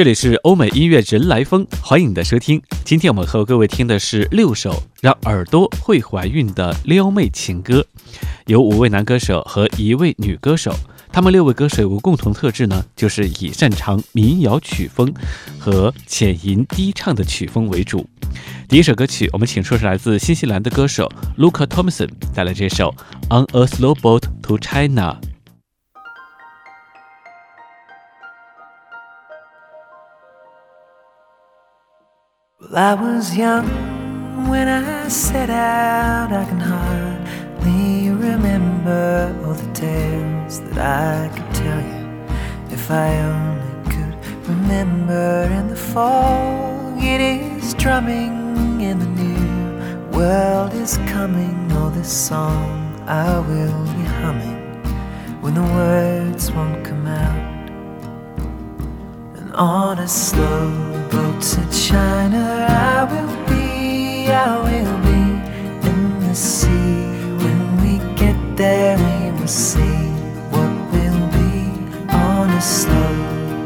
这里是欧美音乐人来疯，欢迎你的收听。今天我们和各位听的是六首让耳朵会怀孕的撩妹情歌，有五位男歌手和一位女歌手。他们六位歌手有个共同特质呢，就是以擅长民谣曲风和浅吟低唱的曲风为主。第一首歌曲，我们请出是来自新西兰的歌手 Luca Thompson 带来这首《On a Slow Boat to China》。Well, I was young when I set out. I can hardly remember all the tales that I could tell you. If I only could remember in the fog, it is drumming in the new world is coming. Oh, this song I will be humming when the words won't come out. And on a slow boat to China. I will be, I will be in the sea. When we get there, we will see what will be on a slow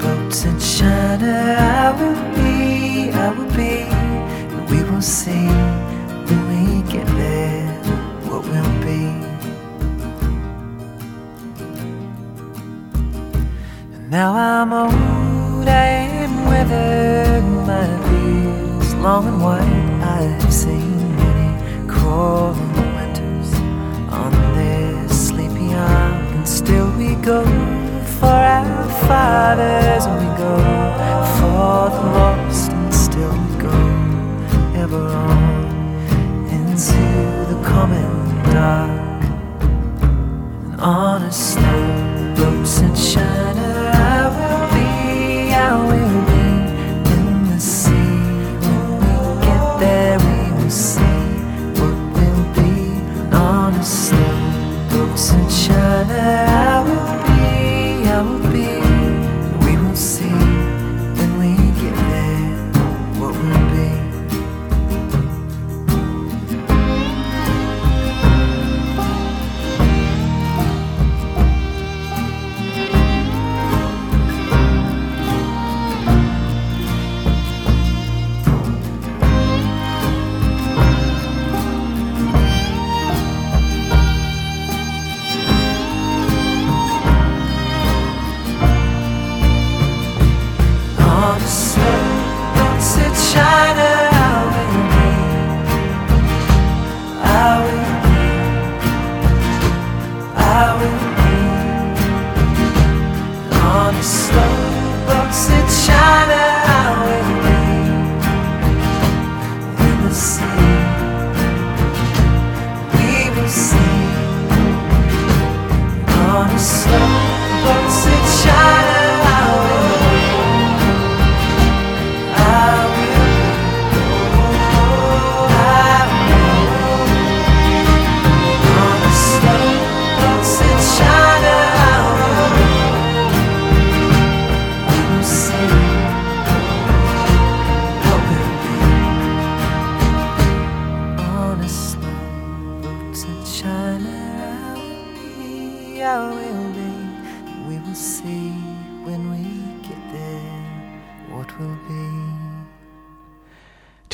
boat to China. I will be, I will be, and we will see when we get there what will be. And now I'm old, I am is long and white. I have seen many crawling winters on this sleepy ark, and still we go for our fathers, and we go for the lost, and still we go ever on into the common dark, and on a slow boat to China.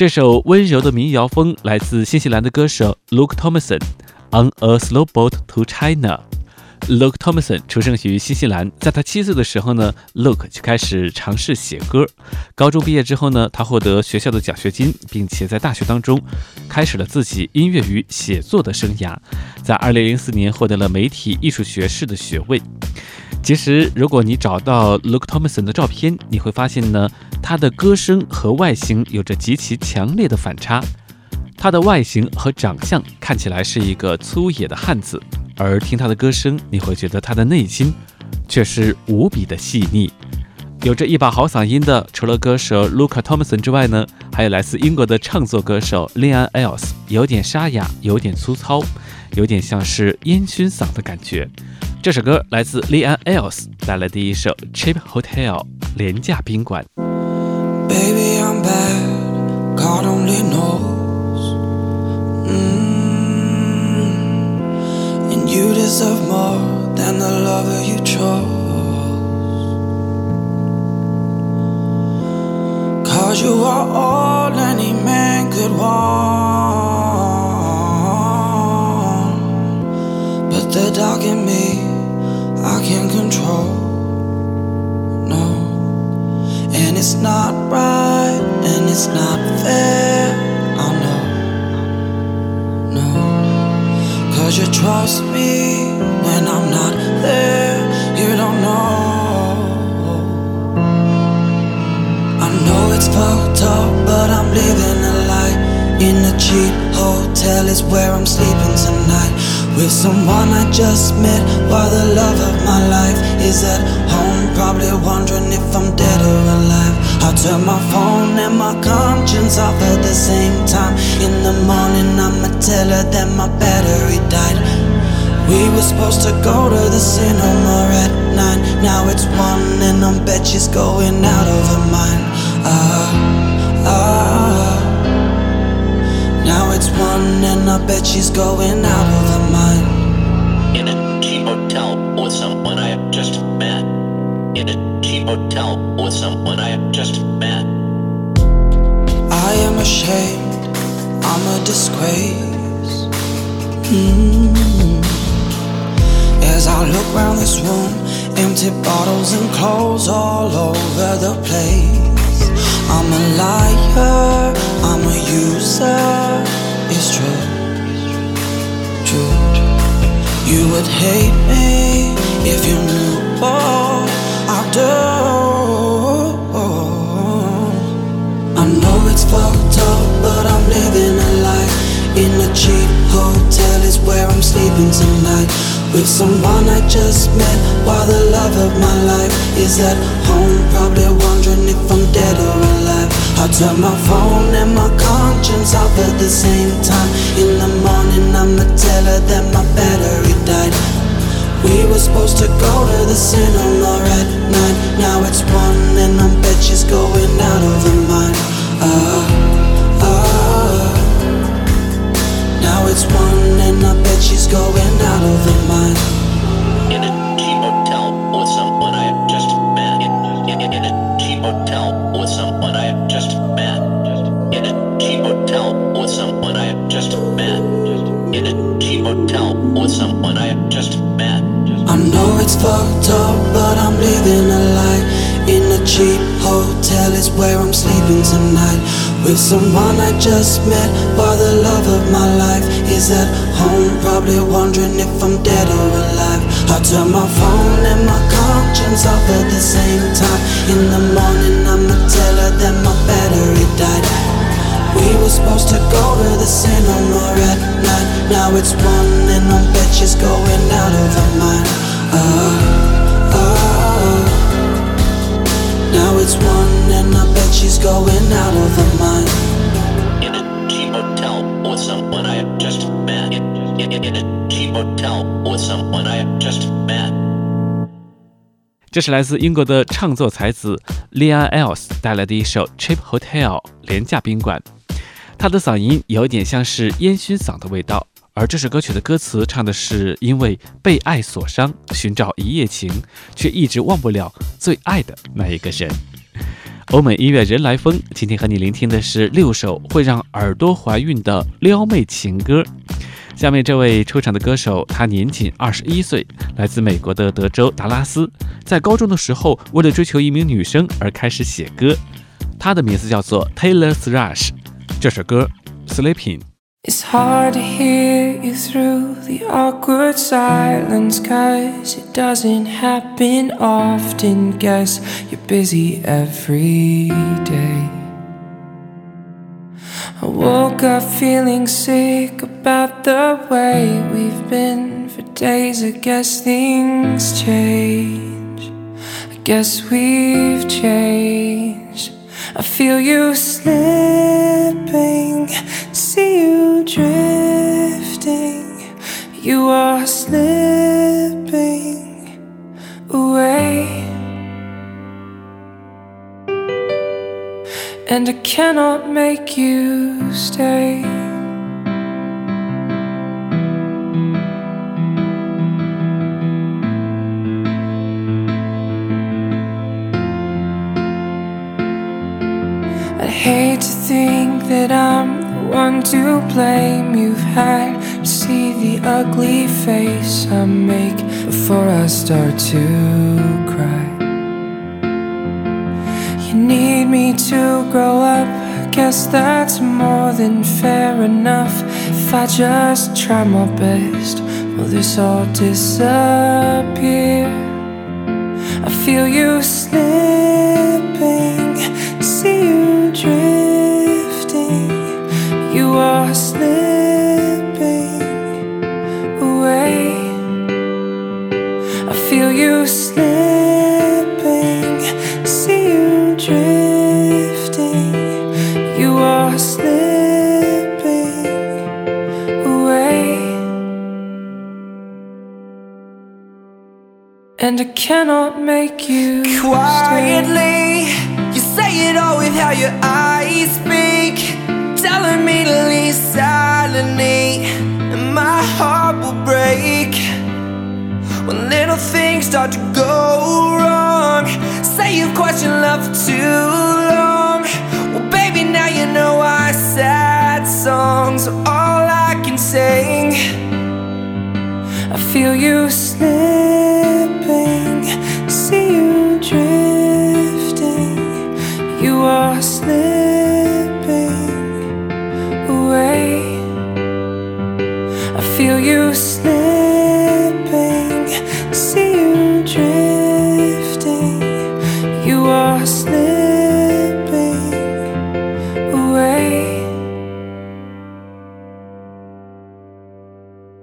这首温柔的民谣风来自新西兰的歌手 Luke Thompson，《On a Slow Boat to China》。Luke Thompson 出生于新西兰，在他七岁的时候呢，Luke 就开始尝试写歌。高中毕业之后呢，他获得学校的奖学金，并且在大学当中开始了自己音乐与写作的生涯。在2004年获得了媒体艺术学士的学位。其实，如果你找到 Luke Thompson 的照片，你会发现呢，他的歌声和外形有着极其强烈的反差。他的外形和长相看起来是一个粗野的汉子，而听他的歌声，你会觉得他的内心却是无比的细腻。有着一把好嗓音的，除了歌手 Luca Thompson 之外呢，还有来自英国的唱作歌手 Leon Els，有点沙哑，有点粗糙，有点像是烟熏嗓的感觉。这首歌来自 Leon Els 带来的一首 Cheap Hotel 廉价宾馆。Baby, I'm bad. God only knows. Mm. And you deserve more than the lover you chose. you are all any man could want. But the dark in me, I can't control. It's not right, and it's not fair. I know, no, cause you trust me when I'm not there. You don't know. I know it's fucked up, but I'm living a lie. In a cheap hotel is where I'm sleeping tonight. With someone I just met, while the love of my life is at home. Probably wondering if I'm dead or alive. I turn my phone and my conscience off at the same time. In the morning, I'ma tell her that my battery died. We were supposed to go to the cinema at nine. Now it's one, and I bet she's going out of her mind. Ah, ah. Now it's one, and I bet she's going out of her mind. In a cheap hotel with someone I have just met. In a cheap hotel with someone I have just met. I am ashamed, I'm a disgrace. Mm. As I look round this room, empty bottles and clothes all over the place. I'm a liar, I'm a user. It's true, true. You would hate me if you knew what I do. I know it's fucked up, but I'm living a life. In a cheap hotel is where I'm sleeping tonight. With someone I just met, while the love of my life is at home. Probably I turn my phone and my conscience off at the same time. In the morning, I'ma tell her that my battery died. We were supposed to go to the cinema at nine. Now it's one, and I bet she's going out of her mind. Ah, ah. Now it's one, and I bet she's going out of her mind. Someone I just met. In a cheap hotel with someone I just met. I know it's fucked up, but I'm living a lie. In a cheap hotel is where I'm sleeping tonight. With someone I just met, while the love of my life is at home. Probably wondering if I'm dead or alive. I turn my phone and my conscience off at the same time. In the morning, I'ma tell her that my battery died. We were supposed to go to the cinema at night. Now it's one and I bet she's going out of her mind. Oh, oh, Now it's one and I bet she's going out of her mind. In a cheap hotel with someone I have just met. In, in, in a cheap hotel with someone I have just met. 这是来自英国的唱作才子 Leon Else 带来的一首《Cheap Hotel》廉价宾馆。他的嗓音有点像是烟熏嗓的味道，而这首歌曲的歌词唱的是因为被爱所伤，寻找一夜情，却一直忘不了最爱的那一个人。欧美音乐人来疯，今天和你聆听的是六首会让耳朵怀孕的撩妹情歌。下面这位出场的歌手，他年仅二十一岁，来自美国的德州达拉斯。在高中的时候，为了追求一名女生而开始写歌。他的名字叫做 Taylor Thrush。这首歌《Sleeping》。 It's hard to hear you through the awkward silence, cause it doesn't happen often. Guess you're busy every day. I woke up feeling sick about the way we've been for days. I guess things change. I guess we've changed. I feel you slipping, see you drifting. You are slipping away. And I cannot make you stay. Think that I'm the one to blame. You've had to see the ugly face I make before I start to cry. You need me to grow up. Guess that's more than fair enough. If I just try my best, will this all disappear? I feel you slipping, And I cannot make you. Quietly, you say it all with how your eyes speak, telling me to leave silently, and my heart will break when little things start to go wrong. Say you've questioned love for too long. Well, baby, now you know why sad songs are all I can sing. I feel you slipping,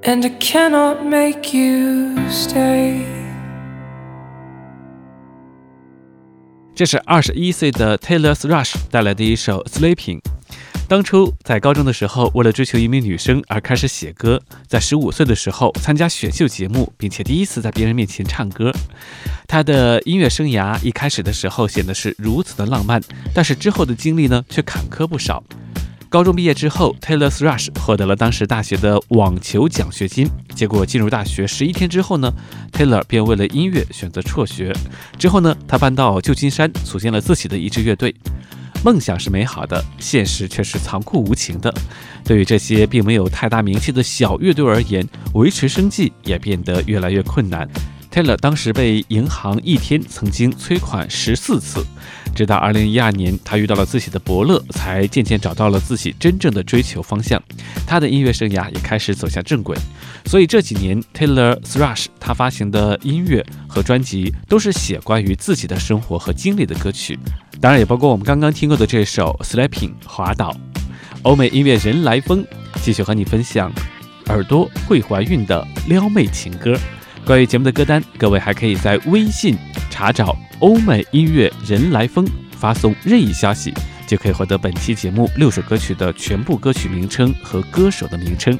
And I cannot make you stay. 这是二十一岁的 Taylor's Rush 带来的一首《Sleeping》。当初在高中的时候，为了追求一名女生而开始写歌，在十五岁的时候参加选秀节目，并且第一次在别人面前唱歌。她的音乐生涯一开始的时候显得是如此的浪漫，但是之后的经历呢却坎坷不少。高中毕业之后，Taylor Rush 获得了当时大学的网球奖学金。结果进入大学十一天之后呢，Taylor 便为了音乐选择辍学。之后呢，他搬到旧金山，组建了自己的一支乐队。梦想是美好的，现实却是残酷无情的。对于这些并没有太大名气的小乐队而言，维持生计也变得越来越困难。Taylor 当时被银行一天曾经催款十四次，直到二零一二年，他遇到了自己的伯乐，才渐渐找到了自己真正的追求方向。他的音乐生涯也开始走向正轨。所以这几年，Taylor Thrush 他发行的音乐和专辑都是写关于自己的生活和经历的歌曲，当然也包括我们刚刚听过的这首《Sleeping》滑倒。欧美音乐人来疯，继续和你分享耳朵会怀孕的撩妹情歌。关于节目的歌单，各位还可以在微信查找“欧美音乐人来疯”，发送任意消息，就可以获得本期节目六首歌曲的全部歌曲名称和歌手的名称。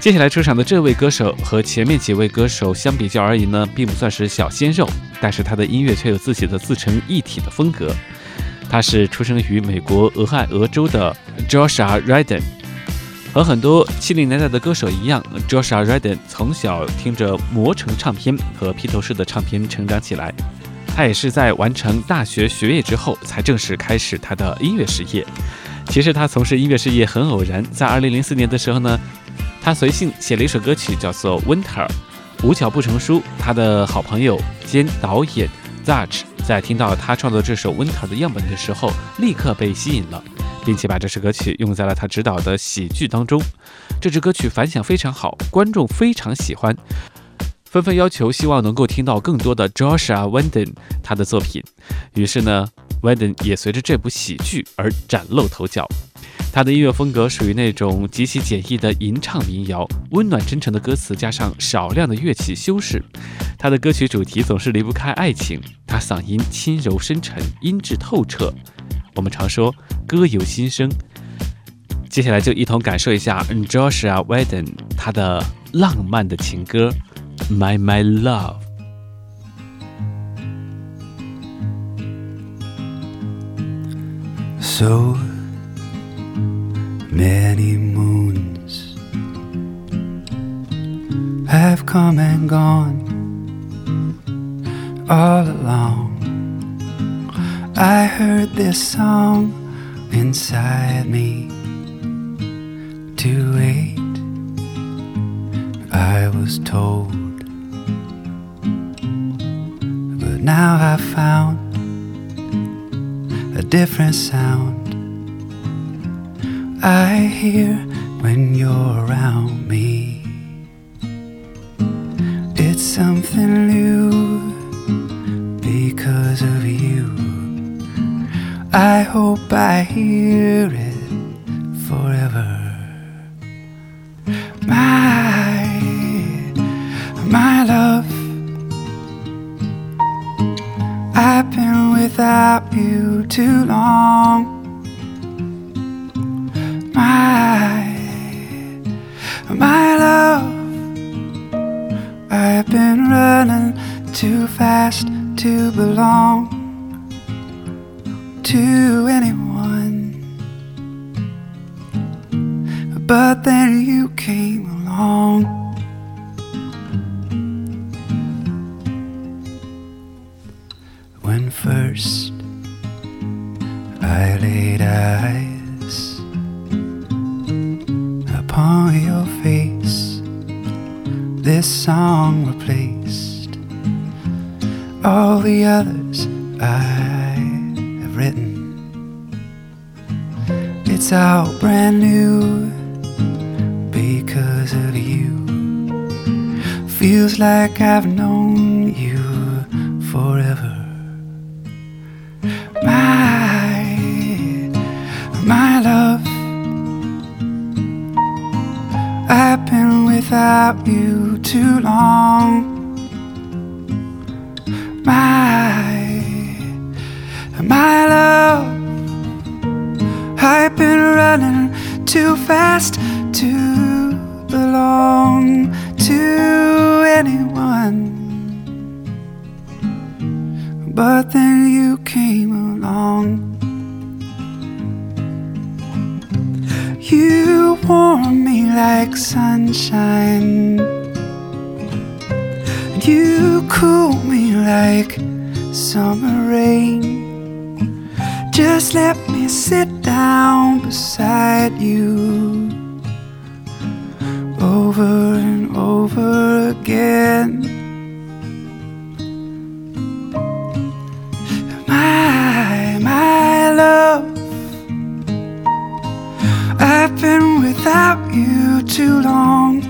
接下来出场的这位歌手和前面几位歌手相比较而言呢，并不算是小鲜肉，但是他的音乐却有自己的自成一体的风格。他是出生于美国俄亥俄州的 Joshua Redden。和很多七零年代的歌手一样，Joshua Redden 从小听着魔城唱片和披头士的唱片成长起来。他也是在完成大学学业之后，才正式开始他的音乐事业。其实他从事音乐事业很偶然，在二零零四年的时候呢，他随性写了一首歌曲，叫做《Winter》。无巧不成书，他的好朋友兼导演 Zach 在听到他创作这首《Winter》的样本的时候，立刻被吸引了。并且把这首歌曲用在了他执导的喜剧当中。这支歌曲反响非常好，观众非常喜欢，纷纷要求希望能够听到更多的 Joshua Wendon 他的作品。于是呢，Wendon 也随着这部喜剧而崭露头角。他的音乐风格属于那种极其简易的吟唱民谣，温暖真诚的歌词加上少量的乐器修饰。他的歌曲主题总是离不开爱情，他嗓音轻柔深沉，音质透彻。我们常说歌有心声，接下来就一同感受一下 Joshua Weden 他的浪漫的情歌《My My Love》。So many moons have come and gone all along. I heard this song inside me to wait. I was told, but now I found a different sound. I hear when you're around me. It's something new because of you. I hope I hear it forever. My, my love. I've been without you too long. Fast to belong to anyone. But then you came along. When first I laid eyes the others I have written. It's all brand new because of you. Feels like I've known you forever. My, my love. I've been without you too long. My, my love. I've been running too fast to belong to anyone. But then you came along. You warm me like sunshine. You cool me like summer rain. Just let me sit down beside you over and over again. My, my love. I've been without you too long.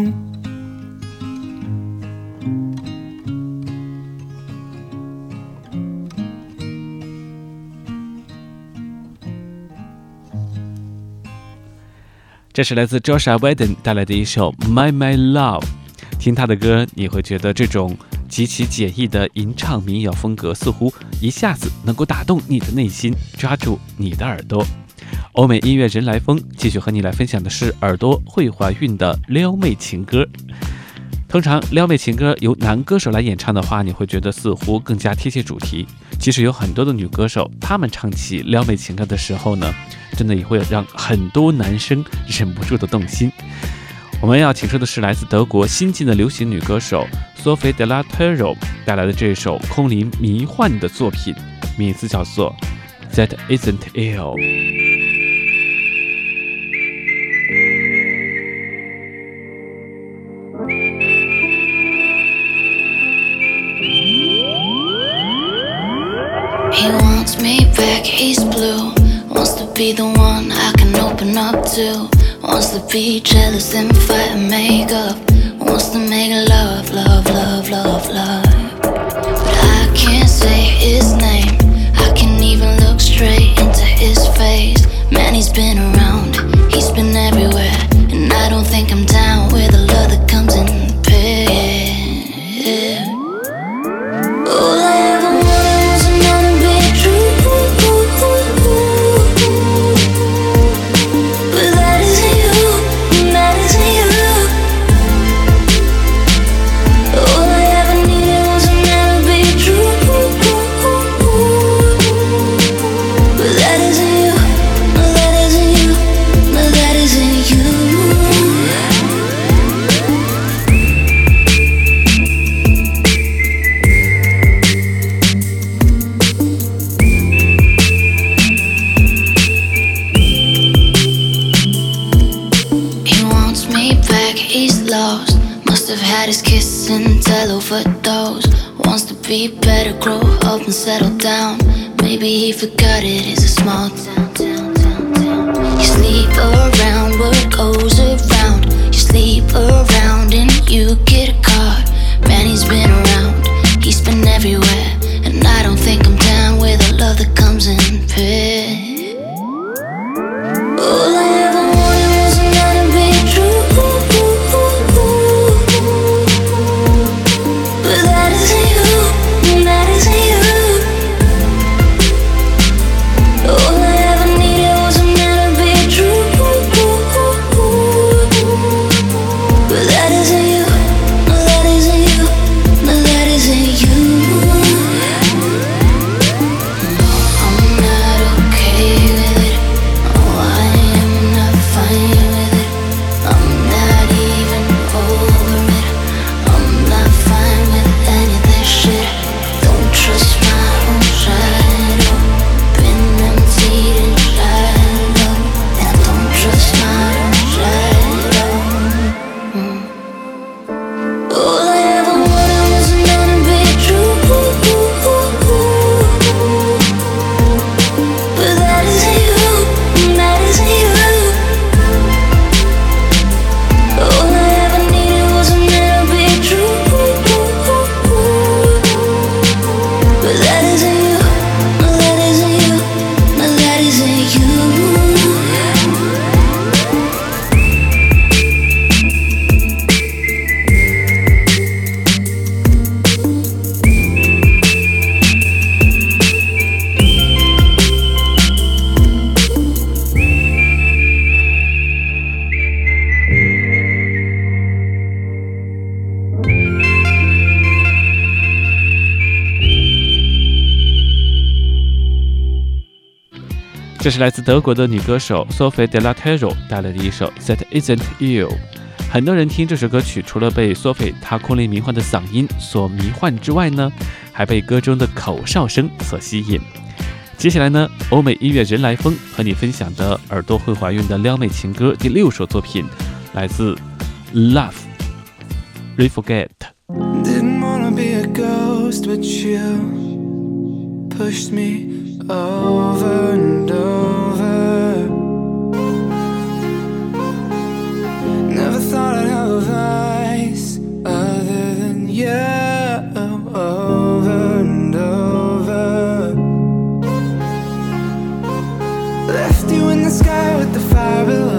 这是来自 Joshua Weden 带来的一首《My My Love》。听他的歌，你会觉得这种极其简易的吟唱民谣风格，似乎一下子能够打动你的内心，抓住你的耳朵。欧美音乐人来疯继续和你来分享的是耳朵会怀孕的撩妹情歌。通常撩妹情歌由男歌手来演唱的话，你会觉得似乎更加贴切主题。其实有很多的女歌手，她们唱起撩妹情歌的时候呢，真的也会让很多男生忍不住的动心。我们要请出的是来自德国新晋的流行女歌手 Sophie de la Terro 带来的这首空灵迷幻的作品，名字叫做《That Isn't Ill》。Me back, he's blue. Wants to be the one I can open up to. Wants to be jealous and fight and make up. Wants to make love, love, love, love, love. But I can't say his name. I can't even look straight into his face. Man, he's been around, forgot it. It's 是来自德国的女歌手 Sophie De La Terro 带来的一首《That Isn't You》。很多人听这首歌曲，除了被 Sophie 她空灵迷幻的嗓音所迷幻之外呢，还被歌中的口哨声所吸引。接下来呢，欧美音乐人来风和你分享的耳朵会怀孕的撩妹情歌第六首作品，来自 Love Reforget。Didn't wanna be a ghost, but you pushed me over and over. Never thought I'd have a voice other than you. Over and over. Left you in the sky with the fire below.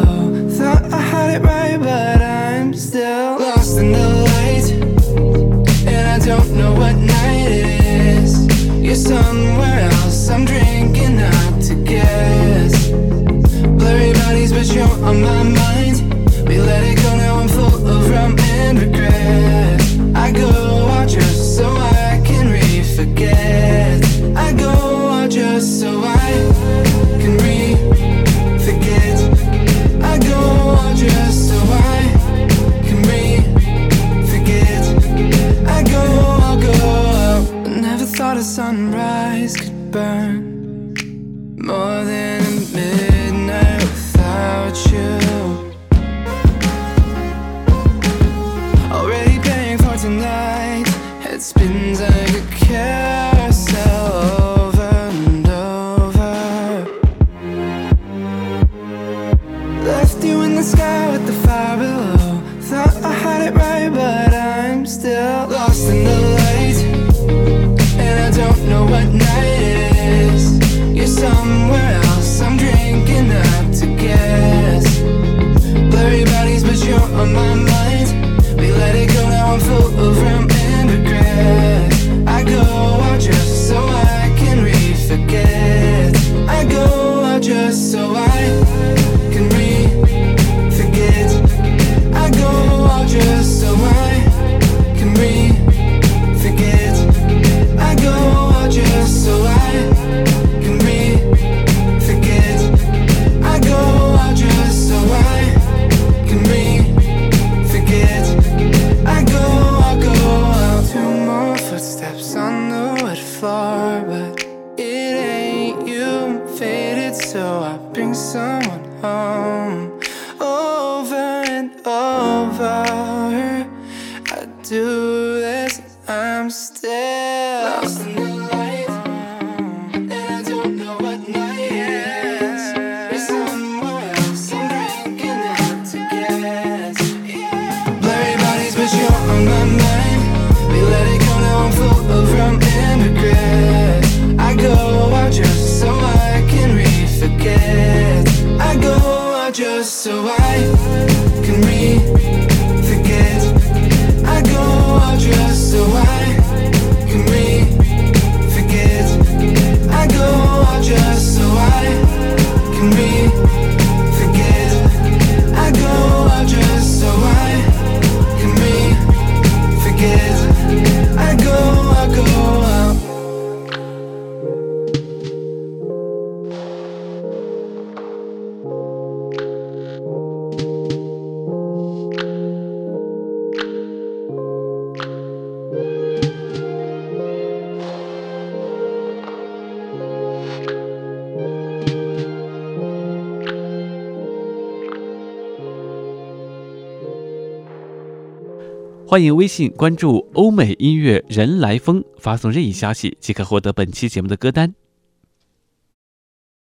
欢迎微信关注欧美音乐人来风，发送任意消息即可获得本期节目的歌单。